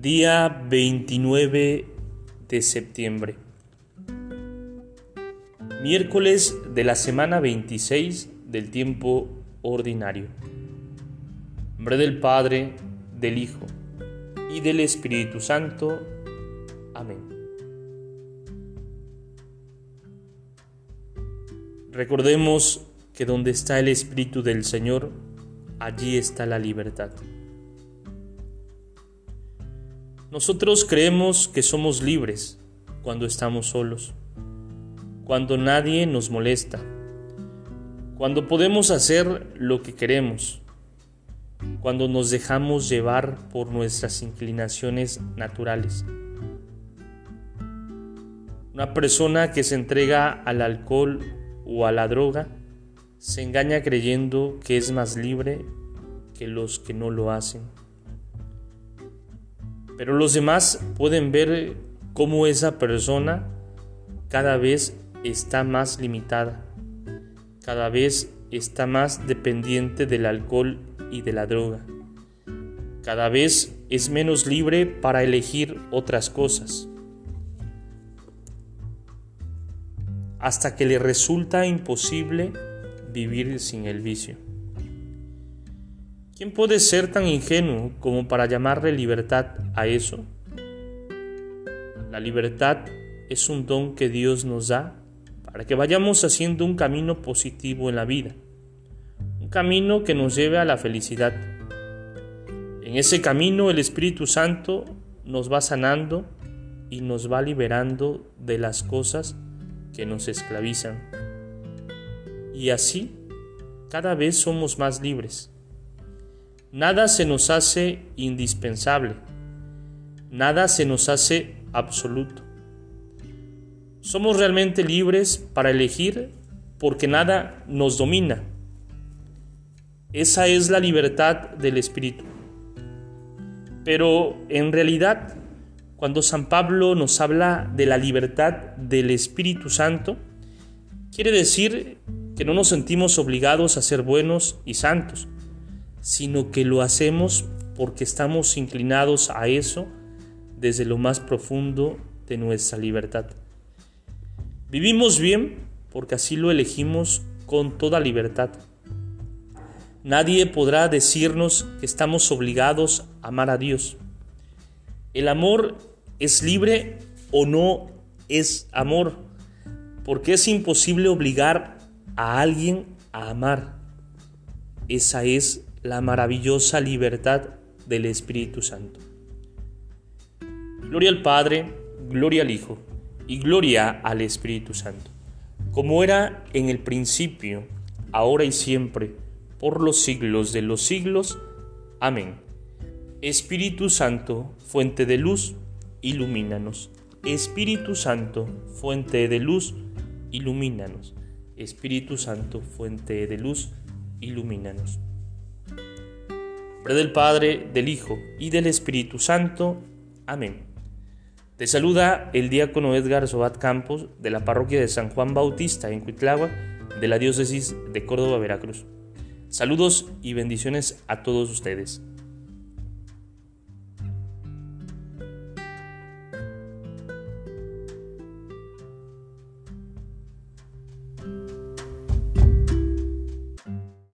Día 29 de septiembre. Miércoles de la semana 26 del tiempo ordinario. nombre del Padre, del Hijo y del Espíritu Santo. Amén. Recordemos que donde está el Espíritu del Señor, allí está la libertad. Nosotros creemos que somos libres cuando estamos solos, cuando nadie nos molesta, cuando podemos hacer lo que queremos, cuando nos dejamos llevar por nuestras inclinaciones naturales. Una persona que se entrega al alcohol o a la droga se engaña creyendo que es más libre que los que no lo hacen. Pero los demás pueden ver cómo esa persona cada vez está más limitada, cada vez está más dependiente del alcohol y de la droga, cada vez es menos libre para elegir otras cosas, hasta que le resulta imposible vivir sin el vicio. ¿Quién puede ser tan ingenuo como para llamarle libertad a eso? La libertad es un don que Dios nos da para que vayamos haciendo un camino positivo en la vida, un camino que nos lleve a la felicidad. En ese camino el Espíritu Santo nos va sanando y nos va liberando de las cosas que nos esclavizan. Y así cada vez somos más libres Nada se nos hace indispensable, nada se nos hace absoluto. Somos realmente libres para elegir porque nada nos domina. Esa es la libertad del Espíritu. Pero en realidad, cuando San Pablo nos habla de la libertad del Espíritu Santo, quiere decir que no nos sentimos obligados a ser buenos y santos sino que lo hacemos porque estamos inclinados a eso desde lo más profundo de nuestra libertad. Vivimos bien porque así lo elegimos con toda libertad. Nadie podrá decirnos que estamos obligados a amar a Dios. El amor es libre o no es amor, porque es imposible obligar a alguien a amar. Esa es la maravillosa libertad del Espíritu Santo. Gloria al Padre, gloria al Hijo y gloria al Espíritu Santo, como era en el principio, ahora y siempre, por los siglos de los siglos. Amén. Espíritu Santo, fuente de luz, ilumínanos. Espíritu Santo, fuente de luz, ilumínanos. Espíritu Santo, fuente de luz, ilumínanos del Padre, del Hijo y del Espíritu Santo. Amén. Te saluda el diácono Edgar Sobat Campos de la parroquia de San Juan Bautista en Cuitlagua de la diócesis de Córdoba, Veracruz. Saludos y bendiciones a todos ustedes.